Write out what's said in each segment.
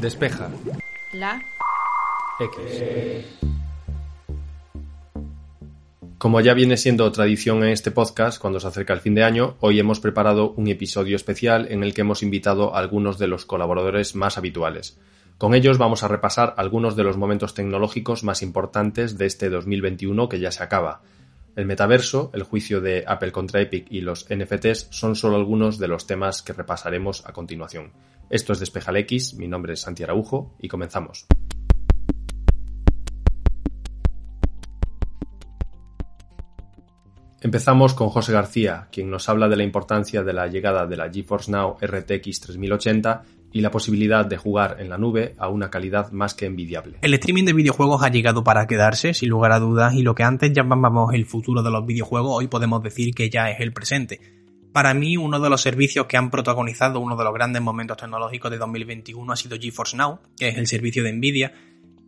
Despeja. La. X. Como ya viene siendo tradición en este podcast, cuando se acerca el fin de año, hoy hemos preparado un episodio especial en el que hemos invitado a algunos de los colaboradores más habituales. Con ellos vamos a repasar algunos de los momentos tecnológicos más importantes de este 2021 que ya se acaba. El metaverso, el juicio de Apple contra Epic y los NFTs son solo algunos de los temas que repasaremos a continuación. Esto es Despejal X, mi nombre es Santi Araujo y comenzamos. Empezamos con José García, quien nos habla de la importancia de la llegada de la GeForce Now RTX 3080 y la posibilidad de jugar en la nube a una calidad más que envidiable. El streaming de videojuegos ha llegado para quedarse, sin lugar a dudas, y lo que antes llamábamos el futuro de los videojuegos, hoy podemos decir que ya es el presente. Para mí, uno de los servicios que han protagonizado uno de los grandes momentos tecnológicos de 2021 ha sido GeForce Now, que es el servicio de Nvidia,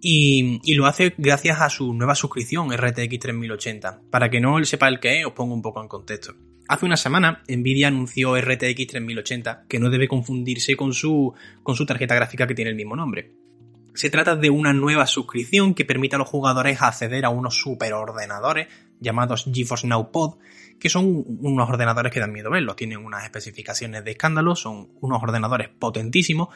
y, lo hace gracias a su nueva suscripción RTX 3080. Para que no sepa el que es, os pongo un poco en contexto. Hace una semana, Nvidia anunció RTX 3080, que no debe confundirse con su, con su tarjeta gráfica que tiene el mismo nombre. Se trata de una nueva suscripción que permite a los jugadores acceder a unos superordenadores llamados GeForce Now Pod, que son unos ordenadores que dan miedo verlos. Tienen unas especificaciones de escándalo, son unos ordenadores potentísimos,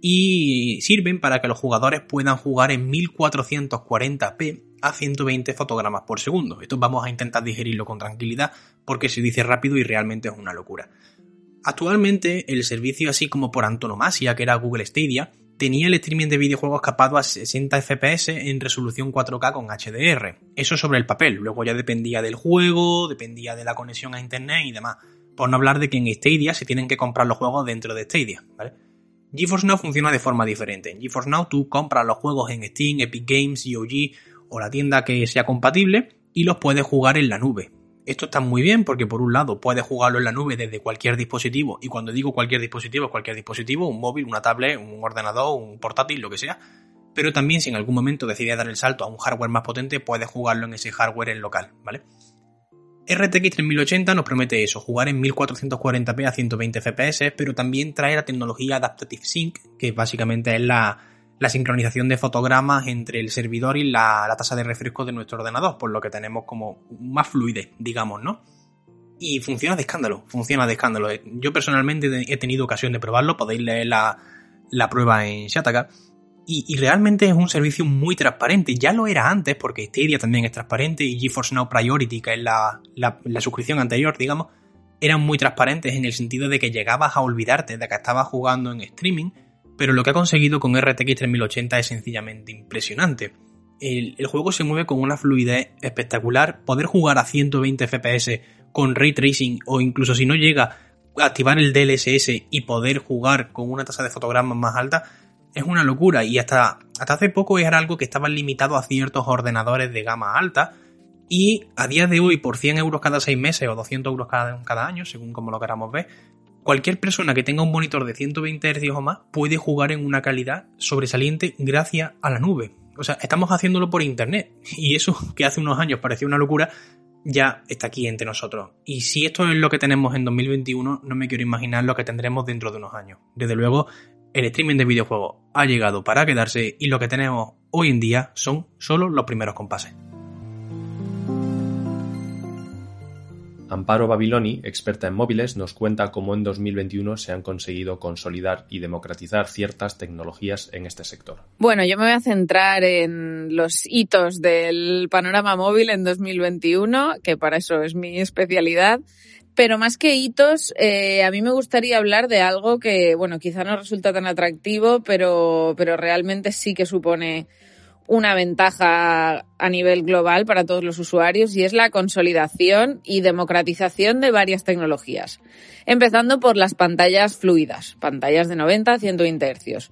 y sirven para que los jugadores puedan jugar en 1440p a 120 fotogramas por segundo. Esto vamos a intentar digerirlo con tranquilidad porque se dice rápido y realmente es una locura. Actualmente el servicio así como por antonomasia que era Google Stadia tenía el streaming de videojuegos capado a 60 FPS en resolución 4K con HDR. Eso sobre el papel, luego ya dependía del juego, dependía de la conexión a internet y demás. Por no hablar de que en Stadia se tienen que comprar los juegos dentro de Stadia, ¿vale? GeForce Now funciona de forma diferente. En GeForce Now tú compras los juegos en Steam, Epic Games, GOG o la tienda que sea compatible y los puedes jugar en la nube. Esto está muy bien porque por un lado puedes jugarlo en la nube desde cualquier dispositivo y cuando digo cualquier dispositivo, cualquier dispositivo, un móvil, una tablet, un ordenador, un portátil, lo que sea. Pero también si en algún momento decides dar el salto a un hardware más potente, puedes jugarlo en ese hardware en local, ¿vale? RTX 3080 nos promete eso, jugar en 1440p a 120 fps, pero también trae la tecnología Adaptative Sync, que básicamente es la, sincronización de fotogramas entre el servidor y la, tasa de refresco de nuestro ordenador, por lo que tenemos como más fluidez, digamos, ¿no? Y funciona de escándalo, funciona de escándalo. Yo personalmente he tenido ocasión de probarlo, podéis leer la, la prueba en Shataka y, realmente es un servicio muy transparente. Ya lo era antes, porque Stadia también es transparente y GeForce Now Priority, que es la, suscripción anterior, digamos, eran muy transparentes en el sentido de que llegabas a olvidarte de que estabas jugando en streaming, pero lo que ha conseguido con RTX 3080 es sencillamente impresionante. El, el, juego se mueve con una fluidez espectacular, poder jugar a 120 FPS con ray tracing o incluso si no llega activar el DLSS y poder jugar con una tasa de fotogramas más alta es una locura y hasta, hasta hace poco era algo que estaba limitado a ciertos ordenadores de gama alta y a día de hoy por 100 euros cada 6 meses o 200 euros cada, cada año, según como lo queramos ver, cualquier persona que tenga un monitor de 120 Hz o más puede jugar en una calidad sobresaliente gracias a la nube. O sea, estamos haciéndolo por internet y eso que hace unos años parecía una locura ya está aquí entre nosotros. Y si esto es lo que tenemos en 2021, no me quiero imaginar lo que tendremos dentro de unos años. Desde luego, el streaming de videojuegos ha llegado para quedarse y lo que tenemos hoy en día son solo los primeros compases. Amparo Babiloni, experta en móviles, nos cuenta cómo en 2021 se han conseguido consolidar y democratizar ciertas tecnologías en este sector. Bueno, yo me voy a centrar en los hitos del panorama móvil en 2021, que para eso es mi especialidad. Pero más que hitos, eh, a mí me gustaría hablar de algo que, bueno, quizá no resulta tan atractivo, pero, pero realmente sí que supone una ventaja a nivel global para todos los usuarios y es la consolidación y democratización de varias tecnologías. Empezando por las pantallas fluidas, pantallas de 90 a 120 Hz.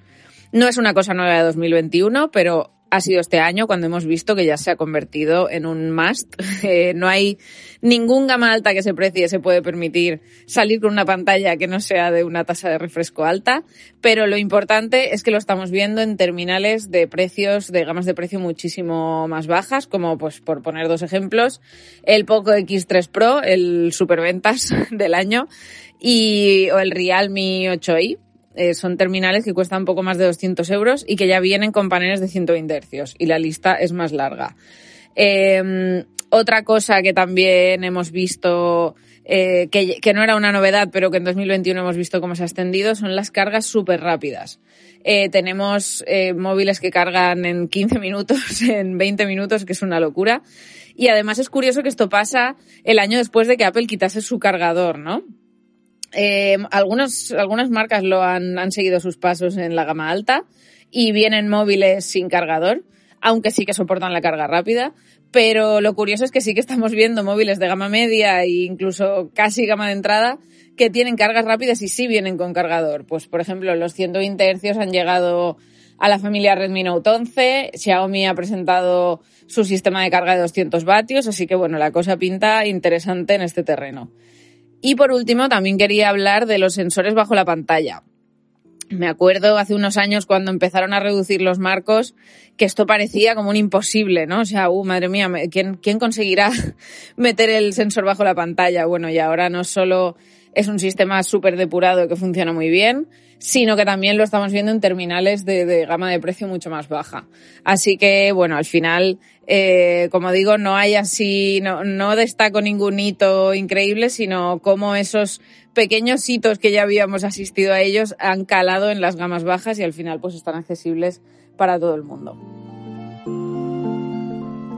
No es una cosa nueva de 2021, pero ha sido este año cuando hemos visto que ya se ha convertido en un must. Eh, no hay ningún gama alta que se precie se puede permitir salir con una pantalla que no sea de una tasa de refresco alta, pero lo importante es que lo estamos viendo en terminales de precios, de gamas de precio muchísimo más bajas, como pues por poner dos ejemplos, el Poco X3 Pro, el superventas del año, y, o el Realme 8i, eh, son terminales que cuestan poco más de 200 euros y que ya vienen con paneles de 120 hercios y la lista es más larga. Em, otra cosa que también hemos visto eh, que, no era una novedad, pero que en 2021 hemos visto cómo se ha extendido, son las cargas súper rápidas. Eh, tenemos eh, móviles que cargan en 15 minutos, en 20 minutos, que es una locura. Y además es curioso que esto pasa el año después de que Apple quitase su cargador, ¿no? Algunos, algunas marcas lo han, han seguido sus pasos en la gama alta y vienen móviles sin cargador, aunque sí que soportan la carga rápida. Pero lo curioso es que sí que estamos viendo móviles de gama media e incluso casi gama de entrada que tienen cargas rápidas y sí vienen con cargador. Pues por ejemplo, los 120 Hz han llegado a la familia Redmi Note 11, Xiaomi ha presentado su sistema de carga de 200 vatios, así que bueno, la cosa pinta interesante en este terreno. Y por último, también quería hablar de los sensores bajo la pantalla. Me acuerdo hace unos años cuando empezaron a reducir los marcos que esto parecía como un imposible, ¿no? O sea, uh, madre mía, ¿quién, quién conseguirá meter el sensor bajo la pantalla? Bueno, y ahora no solo es un sistema súper depurado que funciona muy bien, sino que también lo estamos viendo en terminales de, gama de precio mucho más baja. Así que, bueno, al final, eh, como digo, no hay así, no, no destaco ningún hito increíble, sino cómo esos pequeños hitos que ya habíamos asistido a ellos han calado en las gamas bajas y al final pues están accesibles para todo el mundo.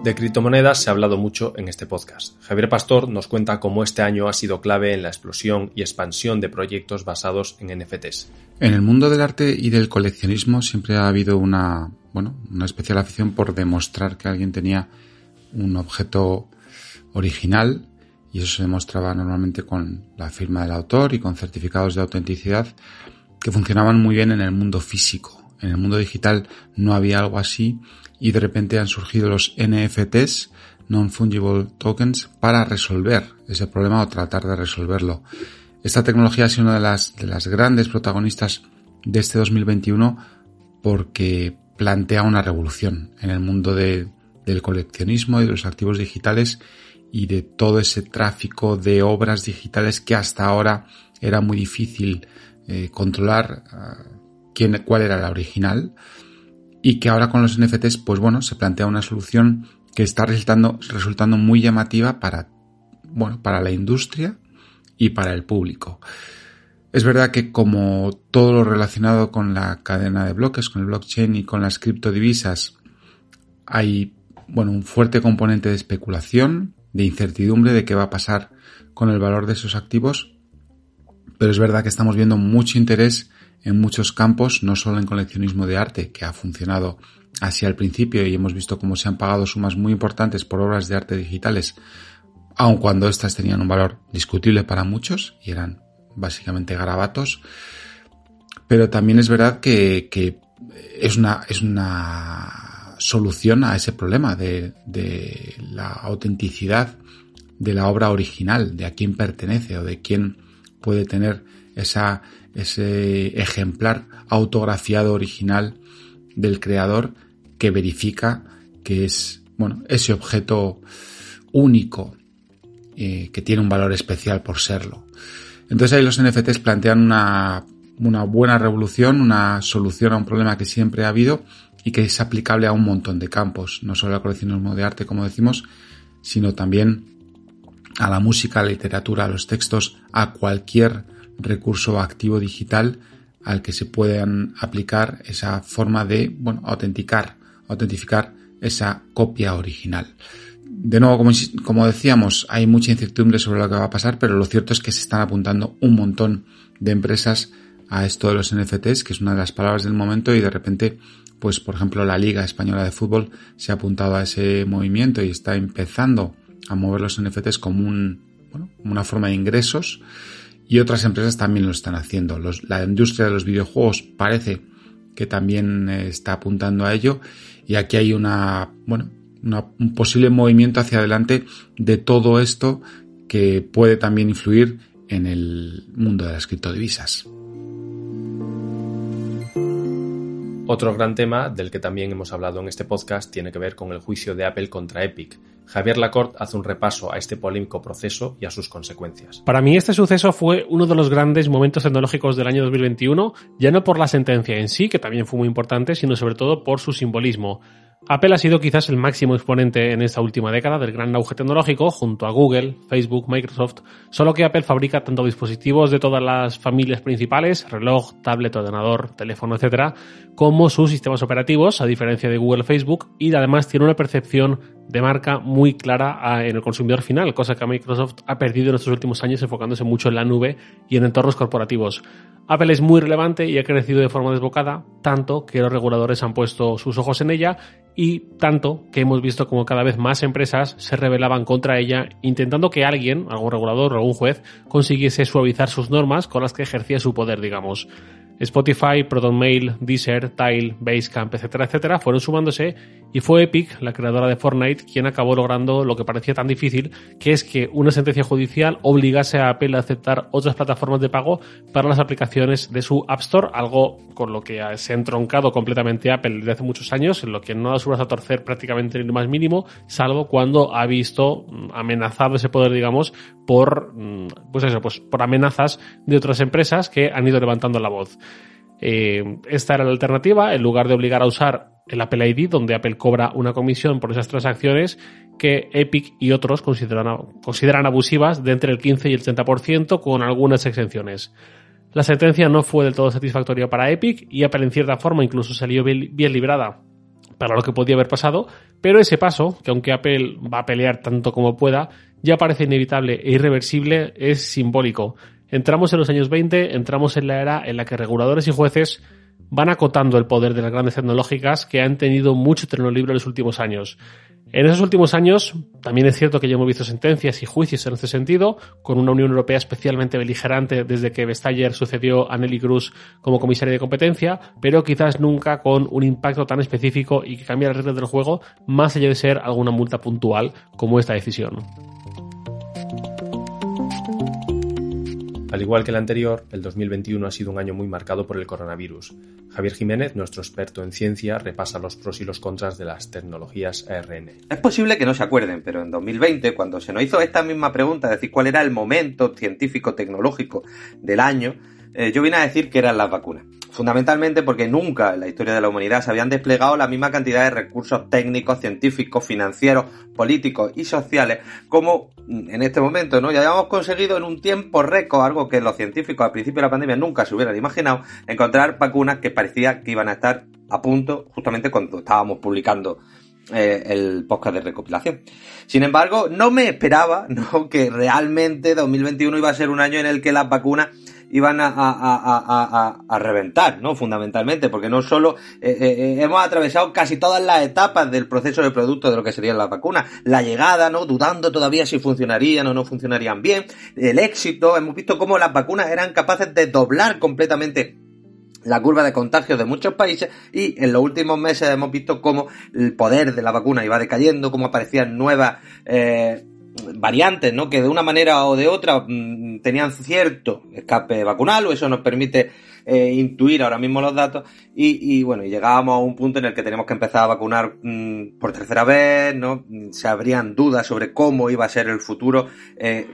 De criptomonedas se ha hablado mucho en este podcast. Javier Pastor nos cuenta cómo este año ha sido clave en la explosión y expansión de proyectos basados en NFTs. En el mundo del arte y del coleccionismo siempre ha habido una, bueno, una especial afición por demostrar que alguien tenía un objeto original y eso se demostraba normalmente con la firma del autor y con certificados de autenticidad que funcionaban muy bien en el mundo físico. En el mundo digital no había algo así y de repente han surgido los NFTs, Non-Fungible Tokens, para resolver ese problema o tratar de resolverlo. Esta tecnología ha sido una de las, de las grandes protagonistas de este 2021 porque plantea una revolución en el mundo del coleccionismo y de los activos digitales y de todo ese tráfico de obras digitales que hasta ahora era muy difícil eh, controlar ah, quién, cuál era la original y que ahora con los NFTs, pues bueno, se plantea una solución que está resultando, resultando muy llamativa para, bueno, para la industria y para el público. Es verdad que como todo lo relacionado con la cadena de bloques, con el blockchain y con las criptodivisas, hay, bueno, un fuerte componente de especulación, de incertidumbre de qué va a pasar con el valor de esos activos, pero es verdad que estamos viendo mucho interés en muchos campos, no solo en coleccionismo de arte, que ha funcionado así al principio y hemos visto cómo se han pagado sumas muy importantes por obras de arte digitales, aun cuando éstas tenían un valor discutible para muchos y eran básicamente garabatos, pero también es verdad que, es una, es una solución a ese problema de, de la autenticidad de la obra original, de a quién pertenece o de quién puede tener esa ese ejemplar autografiado original del creador que verifica que es, bueno, ese objeto único eh, que tiene un valor especial por serlo. Entonces ahí los NFTs plantean una, una buena revolución, una solución a un problema que siempre ha habido y que es aplicable a un montón de campos, no solo a la coleccionismo de arte, como decimos, sino también a la música, a la literatura, a los textos, a cualquier recurso activo digital al que se puedan aplicar esa forma de, bueno, autenticar, autentificar esa copia original. De nuevo, como, como decíamos, hay mucha incertidumbre sobre lo que va a pasar, pero lo cierto es que se están apuntando un montón de empresas a esto de los NFTs, que es una de las palabras del momento, y de repente, pues por ejemplo, la Liga Española de Fútbol se ha apuntado a ese movimiento y está empezando a mover los NFTs como un, bueno, una forma de ingresos y otras empresas también lo están haciendo. la industria de los videojuegos parece que también eh, está apuntando a ello y aquí hay una, bueno, un posible movimiento hacia adelante de todo esto que puede también influir en el mundo de las criptodivisas. Otro gran tema del que también hemos hablado en este podcast tiene que ver con el juicio de Apple contra Epic. Javier Lacorte hace un repaso a este polémico proceso y a sus consecuencias. Para mí este suceso fue uno de los grandes momentos tecnológicos del año 2021, ya no por la sentencia en sí, que también fue muy importante, sino sobre todo por su simbolismo. Apple ha sido quizás el máximo exponente en esta última década del gran auge tecnológico junto a Google, Facebook, Microsoft, solo que Apple fabrica tanto dispositivos de todas las familias principales, reloj, tablet, ordenador, teléfono, etc., como sus sistemas operativos, a diferencia de Google Facebook, y además tiene una percepción de marca muy clara en el consumidor final, cosa que Microsoft ha perdido en estos últimos años enfocándose mucho en la nube y en entornos corporativos. Apple es muy relevante y ha crecido de forma desbocada, tanto que los reguladores han puesto sus ojos en ella y tanto que hemos visto como cada vez más empresas se rebelaban contra ella intentando que alguien, algún regulador o algún juez, consiguiese suavizar sus normas con las que ejercía su poder, digamos. Spotify, ProtonMail, Deezer, Tile, Basecamp, etcétera, etcétera, fueron sumándose y fue Epic, la creadora de Fortnite, quien acabó logrando lo que parecía tan difícil, que es que una sentencia judicial obligase a Apple a aceptar otras plataformas de pago para las aplicaciones de su App Store, algo con lo que se ha entroncado completamente Apple desde hace muchos años, en lo que no da su a torcer prácticamente ni lo más mínimo, salvo cuando ha visto mm, amenazado ese poder, digamos, por, mm, pues eso, pues por amenazas de otras empresas que han ido levantando la voz. Eh, esta era la alternativa, en lugar de obligar a usar el Apple ID, donde Apple cobra una comisión por esas transacciones que Epic y otros consideran, consideran abusivas de entre el 15 y el 30% con algunas exenciones. La sentencia no fue del todo satisfactoria para Epic y Apple en cierta forma incluso salió bien librada para lo que podía haber pasado, pero ese paso, que aunque Apple va a pelear tanto como pueda, ya parece inevitable e irreversible, es simbólico. Entramos en los años 20, entramos en la era en la que reguladores y jueces van acotando el poder de las grandes tecnológicas que han tenido mucho terreno libre en los últimos años. En esos últimos años, también es cierto que ya hemos visto sentencias y juicios en este sentido, con una Unión Europea especialmente beligerante desde que Vestager sucedió a Nelly Cruz como comisaria de competencia, pero quizás nunca con un impacto tan específico y que cambie las reglas del juego, más allá de ser alguna multa puntual como esta decisión. Al igual que el anterior, el 2021 ha sido un año muy marcado por el coronavirus. Javier Jiménez, nuestro experto en ciencia, repasa los pros y los contras de las tecnologías ARN. Es posible que no se acuerden, pero en 2020, cuando se nos hizo esta misma pregunta, es decir, cuál era el momento científico-tecnológico del año, eh, yo vine a decir que eran las vacunas. Fundamentalmente porque nunca en la historia de la humanidad se habían desplegado la misma cantidad de recursos técnicos, científicos, financieros, políticos y sociales como en este momento, ¿no? Ya habíamos conseguido en un tiempo récord, algo que los científicos al principio de la pandemia nunca se hubieran imaginado, encontrar vacunas que parecía que iban a estar a punto justamente cuando estábamos publicando eh, el podcast de recopilación. Sin embargo, no me esperaba ¿no? que realmente 2021 iba a ser un año en el que las vacunas iban a, a, a, a, reventar, ¿no? Fundamentalmente, porque no solo eh, eh, eh, hemos atravesado casi todas las etapas del proceso de producto de lo que serían las vacunas. La llegada, ¿no? Dudando todavía si funcionarían o no funcionarían bien. El éxito, hemos visto cómo las vacunas eran capaces de doblar completamente la curva de contagios de muchos países y en los últimos meses hemos visto cómo el poder de la vacuna iba decayendo, cómo aparecían nuevas eh, variantes, ¿no? Que de una manera o de otra mm, tenían cierto escape vacunal, o eso nos permite eh, intuir ahora mismo los datos, y, y, bueno, llegábamos a un punto en el que tenemos que empezar a vacunar mm, por tercera vez, ¿no? Se habrían dudas sobre cómo iba a ser el futuro. Eh,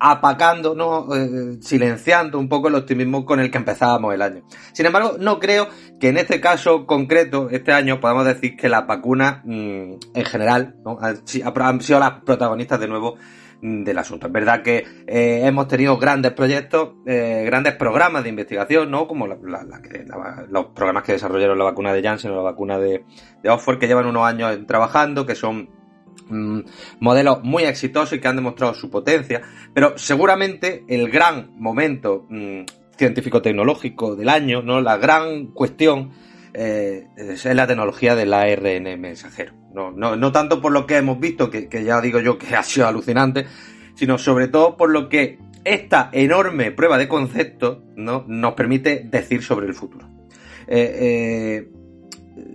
apacando, ¿no? Eh, silenciando un poco el optimismo con el que empezábamos el año. Sin embargo, no creo que en este caso concreto, este año, podamos decir que las vacunas, mm, en general, han, sido las protagonistas de nuevo mm, del asunto. Es verdad que eh, hemos tenido grandes proyectos, eh, grandes programas de investigación, ¿no? Como los programas que desarrollaron la vacuna de Janssen o la vacuna de Oxford, que llevan unos años trabajando, que son Mm, modelos muy exitosos y que han demostrado su potencia, pero seguramente el gran momento mm, científico-tecnológico del año, ¿no? La gran cuestión eh, es la tecnología del ARN mensajero. No, no, no tanto por lo que hemos visto, que, ya digo yo que ha sido alucinante, sino sobre todo por lo que esta enorme prueba de concepto ¿no? nos permite decir sobre el futuro. Eh, eh,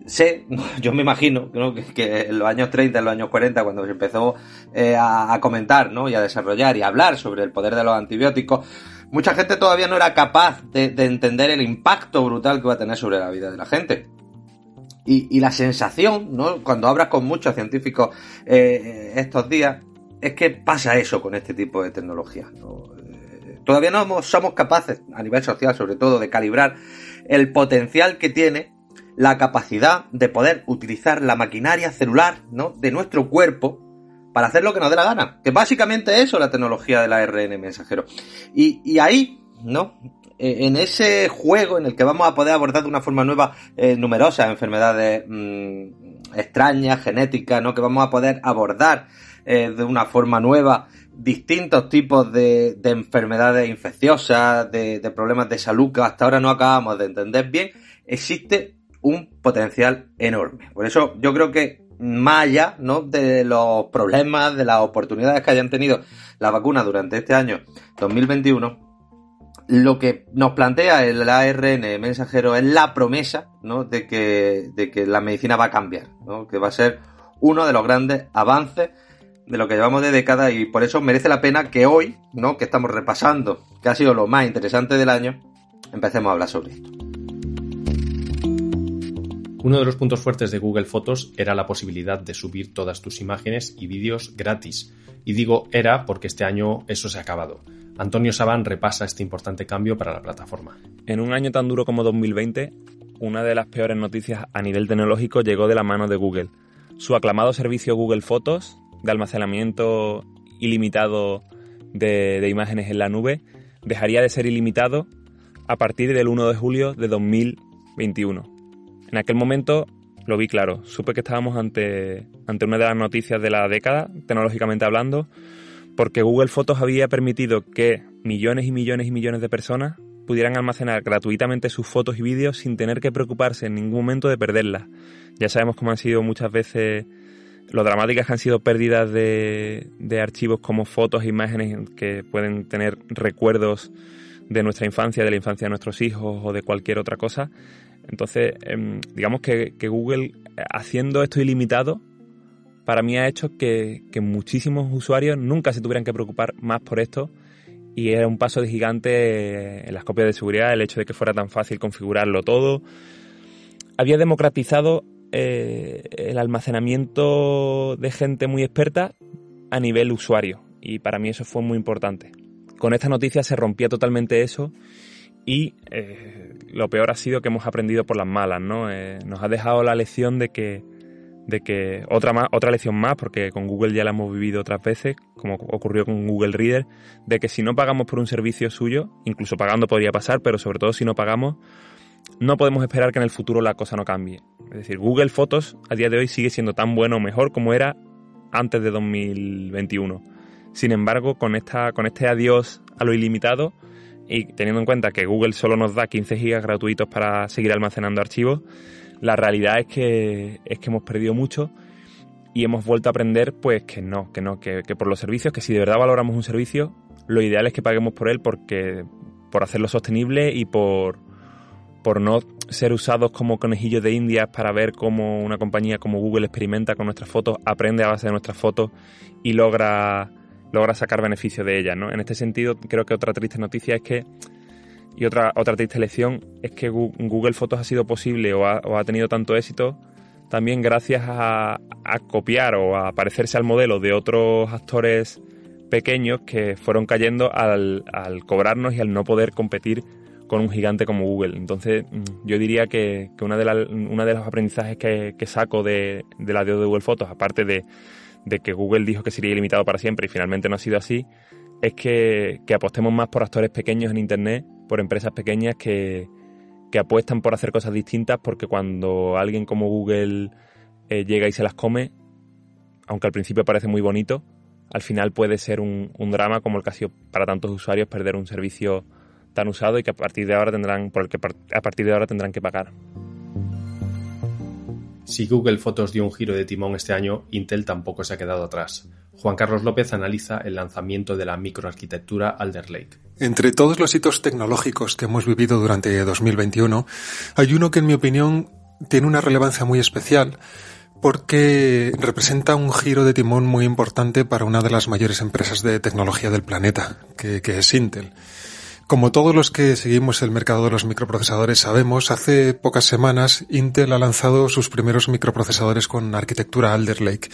sé, yo me imagino que, en los años 30, en los años 40, cuando se empezó eh, a, comentar ¿no? y a desarrollar y a hablar sobre el poder de los antibióticos, mucha gente todavía no era capaz de, entender el impacto brutal que va a tener sobre la vida de la gente. Y, la sensación, ¿no? Cuando hablas con muchos científicos eh, estos días, es que pasa eso con este tipo de tecnología. Eh, todavía no somos capaces, a nivel social sobre todo, de calibrar el potencial que tiene la capacidad de poder utilizar la maquinaria celular ¿no? de nuestro cuerpo para hacer lo que nos dé la gana. Que básicamente eso es la tecnología del ARN mensajero. Y, y ahí, ¿no? Eh, en ese juego en el que vamos a poder abordar de una forma nueva eh, numerosas enfermedades mm, extrañas, genéticas, ¿no? Que vamos a poder abordar eh, de una forma nueva distintos tipos de, enfermedades infecciosas, de, de, problemas de salud que hasta ahora no acabamos de entender bien, existe un potencial enorme. Por eso yo creo que más allá ¿no? de los problemas, de las oportunidades que hayan tenido las vacunas durante este año 2021, lo que nos plantea el ARN mensajero es la promesa ¿no? de, que, la medicina va a cambiar, ¿no? que va a ser uno de los grandes avances de lo que llevamos de décadas y por eso merece la pena que hoy, ¿no? que estamos repasando, que ha sido lo más interesante del año, empecemos a hablar sobre esto. Uno de los puntos fuertes de Google Fotos era la posibilidad de subir todas tus imágenes y vídeos gratis. Y digo era porque este año eso se ha acabado. Antonio Saban repasa este importante cambio para la plataforma. En un año tan duro como 2020, una de las peores noticias a nivel tecnológico llegó de la mano de Google. Su aclamado servicio Google Fotos, de almacenamiento ilimitado de, imágenes en la nube, dejaría de ser ilimitado a partir del 1 de julio de 2021. En aquel momento lo vi claro, supe que estábamos ante, ante una de las noticias de la década, tecnológicamente hablando, porque Google Fotos había permitido que millones y millones y millones de personas pudieran almacenar gratuitamente sus fotos y vídeos sin tener que preocuparse en ningún momento de perderlas. Ya sabemos cómo han sido muchas veces lo dramáticas que han sido pérdidas de, de archivos como fotos e imágenes que pueden tener recuerdos de nuestra infancia, de la infancia de nuestros hijos o de cualquier otra cosa. Entonces, em, digamos que, que Google, haciendo esto ilimitado, para mí ha hecho que, muchísimos usuarios nunca se tuvieran que preocupar más por esto y era un paso de gigante en las copias de seguridad el hecho de que fuera tan fácil configurarlo todo. Había democratizado eh, el almacenamiento de gente muy experta a nivel usuario y para mí eso fue muy importante. Con esta noticia se rompía totalmente eso y eh, lo peor ha sido que hemos aprendido por las malas, ¿no? Eh, nos ha dejado la lección de que de que otra más, otra lección más, porque con Google ya la hemos vivido otras veces, como ocurrió con Google Reader, de que si no pagamos por un servicio suyo, incluso pagando podría pasar, pero sobre todo si no pagamos, no podemos esperar que en el futuro la cosa no cambie. Es decir, Google Fotos a día de hoy sigue siendo tan bueno o mejor como era antes de 2021. Sin embargo, con, esta, con este adiós a lo ilimitado y teniendo en cuenta que Google solo nos da 15 gigas gratuitos para seguir almacenando archivos, la realidad es que, es que hemos perdido mucho y hemos vuelto a aprender pues que no, que no, que, por los servicios, que si de verdad valoramos un servicio, lo ideal es que paguemos por él porque por hacerlo sostenible y por, por no ser usados como conejillos de indias para ver cómo una compañía como Google experimenta con nuestras fotos, aprende a base de nuestras fotos y logra, logra sacar beneficio de ellas. ¿no? En este sentido, creo que otra triste noticia es que y otra, otra triste lección es que Google Fotos ha sido posible o ha, tenido tanto éxito también gracias a, copiar o a parecerse al modelo de otros actores pequeños que fueron cayendo al, cobrarnos y al no poder competir con un gigante como Google. Entonces, mm, yo diría que, una, de una de los aprendizajes que, saco de, de la de Google Fotos, aparte de, de que Google dijo que sería ilimitado para siempre y finalmente no ha sido así, es que, apostemos más por actores pequeños en Internet, por empresas pequeñas que, apuestan por hacer cosas distintas, porque cuando alguien como Google eh, llega y se las come, aunque al principio parece muy bonito, al final puede ser un, drama como el que ha sido para tantos usuarios perder un servicio tan usado y que a partir de ahora tendrán, por el que a partir de ahora tendrán que pagar. Si Google Fotos dio un giro de timón este año, Intel tampoco se ha quedado atrás. Juan Carlos López analiza el lanzamiento de la microarquitectura Alder Lake. Entre todos los hitos tecnológicos que hemos vivido durante 2021, hay uno que en mi opinión tiene una relevancia muy especial porque representa un giro de timón muy importante para una de las mayores empresas de tecnología del planeta, que, que es Intel. Como todos los que seguimos el mercado de los microprocesadores sabemos, hace pocas semanas Intel ha lanzado sus primeros microprocesadores con arquitectura Alder Lake.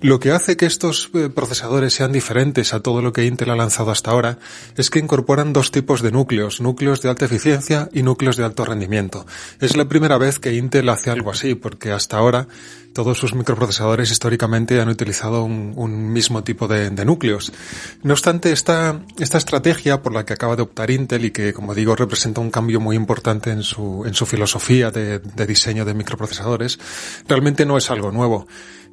Lo que hace que estos eh, procesadores sean diferentes a todo lo que Intel ha lanzado hasta ahora es que incorporan dos tipos de núcleos, núcleos de alta eficiencia y núcleos de alto rendimiento. Es la primera vez que Intel hace algo así, porque hasta ahora todos sus microprocesadores históricamente han utilizado un, mismo tipo de, núcleos. No obstante, esta, estrategia por la que acaba de optar Intel y que, como digo, representa un cambio muy importante en su, en su filosofía de, diseño de microprocesadores, realmente no es algo nuevo.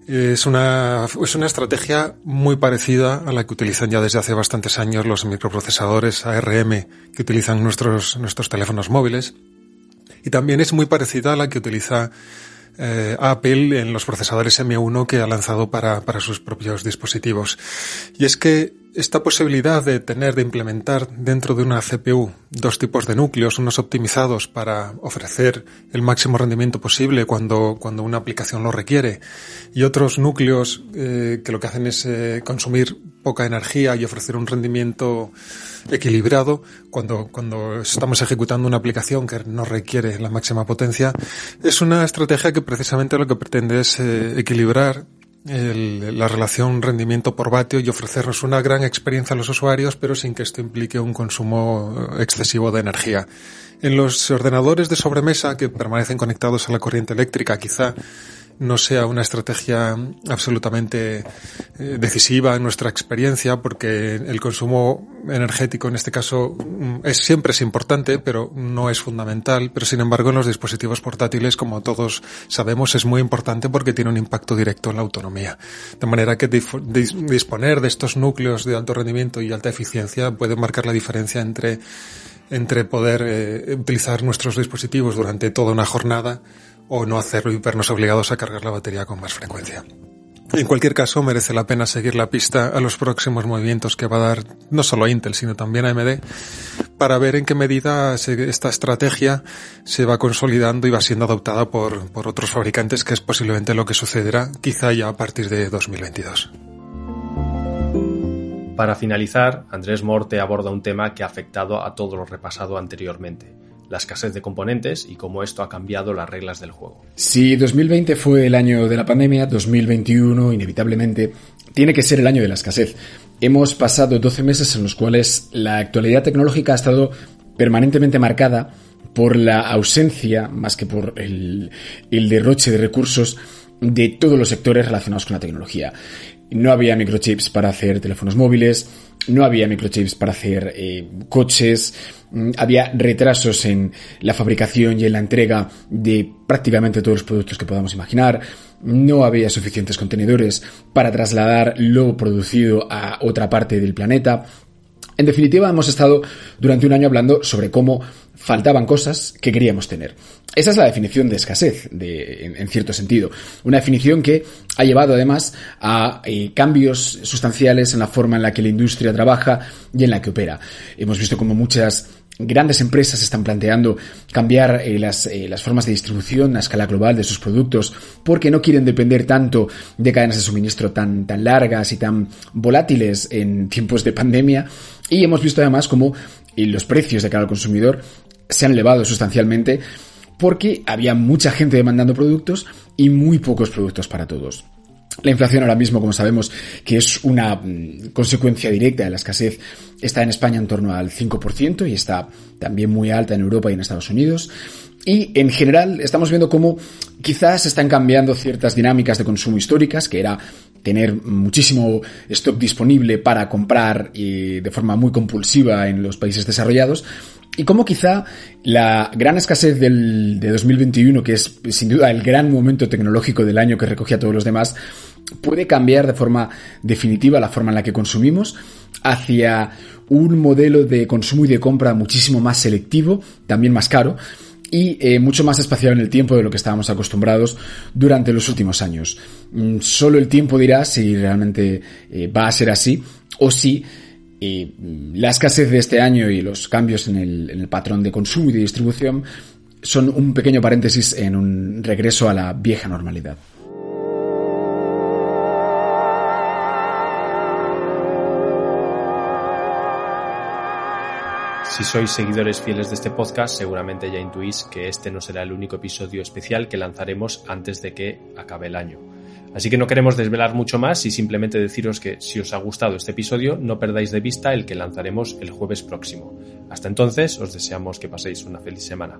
Es una, es una estrategia muy parecida a la que utilizan ya desde hace bastantes años los microprocesadores ARM que utilizan nuestros teléfonos móviles. Y también es muy parecida a la que utiliza eh, Apple en los procesadores M1 que ha lanzado para, para sus propios dispositivos. Y es que esta posibilidad de tener, de implementar dentro de una CPU dos tipos de núcleos, unos optimizados para ofrecer el máximo rendimiento posible cuando, cuando una aplicación lo requiere, y otros núcleos eh, que lo que hacen es eh, consumir poca energía y ofrecer un rendimiento equilibrado cuando, cuando estamos ejecutando una aplicación que no requiere la máxima potencia, es una estrategia que precisamente lo que pretende es eh, equilibrar la relación rendimiento por vatio y ofrecernos una gran experiencia a los usuarios, pero sin que esto implique un consumo excesivo de energía. En los ordenadores de sobremesa que permanecen conectados a la corriente eléctrica, quizá no sea una estrategia absolutamente eh, decisiva en nuestra experiencia porque el consumo energético en este caso mm, es siempre es importante pero no es fundamental. Pero sin embargo en los dispositivos portátiles como todos sabemos es muy importante porque tiene un impacto directo en la autonomía. De manera que disponer de estos núcleos de alto rendimiento y alta eficiencia puede marcar la diferencia entre entre poder eh, utilizar nuestros dispositivos durante toda una jornada o no hacerlo y vernos obligados a cargar la batería con más frecuencia. En cualquier caso, merece la pena seguir la pista a los próximos movimientos que va a dar no solo Intel, sino también AMD, para ver en qué medida esta estrategia se va consolidando y va siendo adoptada por, por otros fabricantes, que es posiblemente lo que sucederá quizá ya a partir de 2022. Para finalizar, Andrés Morte aborda un tema que ha afectado a todo lo repasado anteriormente, la escasez de componentes y cómo esto ha cambiado las reglas del juego. Si 2020 fue el año de la pandemia, 2021 inevitablemente tiene que ser el año de la escasez. Hemos pasado 12 meses en los cuales la actualidad tecnológica ha estado permanentemente marcada por la ausencia, más que por el, el derroche de recursos de todos los sectores relacionados con la tecnología. No había microchips para hacer teléfonos móviles, no había microchips para hacer eh, coches, mm, había retrasos en la fabricación y en la entrega de prácticamente todos los productos que podamos imaginar, no había suficientes contenedores para trasladar lo producido a otra parte del planeta. En definitiva, hemos estado durante un año hablando sobre cómo faltaban cosas que queríamos tener. Esa es la definición de escasez, en, cierto sentido. Una definición que ha llevado además a eh, cambios sustanciales en la forma en la que la industria trabaja y en la que opera. Hemos visto como muchas grandes empresas están planteando cambiar eh, las, eh, las, formas de distribución a escala global de sus productos porque no quieren depender tanto de cadenas de suministro tan, tan largas y tan volátiles en tiempos de pandemia. Y hemos visto además como los precios de cada consumidor se han elevado sustancialmente porque había mucha gente demandando productos y muy pocos productos para todos. La inflación ahora mismo, como sabemos, que es una mm, consecuencia directa de la escasez, está en España en torno al 5% y está también muy alta en Europa y en Estados Unidos. Y en general estamos viendo cómo quizás están cambiando ciertas dinámicas de consumo históricas, que era tener muchísimo stock disponible para comprar y de forma muy compulsiva en los países desarrollados, y como quizá la gran escasez del, de 2021, que es sin duda el gran momento tecnológico del año que recogía a todos los demás, puede cambiar de forma definitiva la forma en la que consumimos hacia un modelo de consumo y de compra muchísimo más selectivo, también más caro, y eh, mucho más espaciado en el tiempo de lo que estábamos acostumbrados durante los últimos años. Mm, solo el tiempo dirá si realmente eh, va a ser así o si y la escasez de este año y los cambios en el, en el patrón de consumo y de distribución son un pequeño paréntesis en un regreso a la vieja normalidad. Si sois seguidores fieles de este podcast, seguramente ya intuís que este no será el único episodio especial que lanzaremos antes de que acabe el año. Así que no queremos desvelar mucho más y simplemente deciros que si os ha gustado este episodio, no perdáis de vista el que lanzaremos el jueves próximo. Hasta entonces, os deseamos que paséis una feliz semana.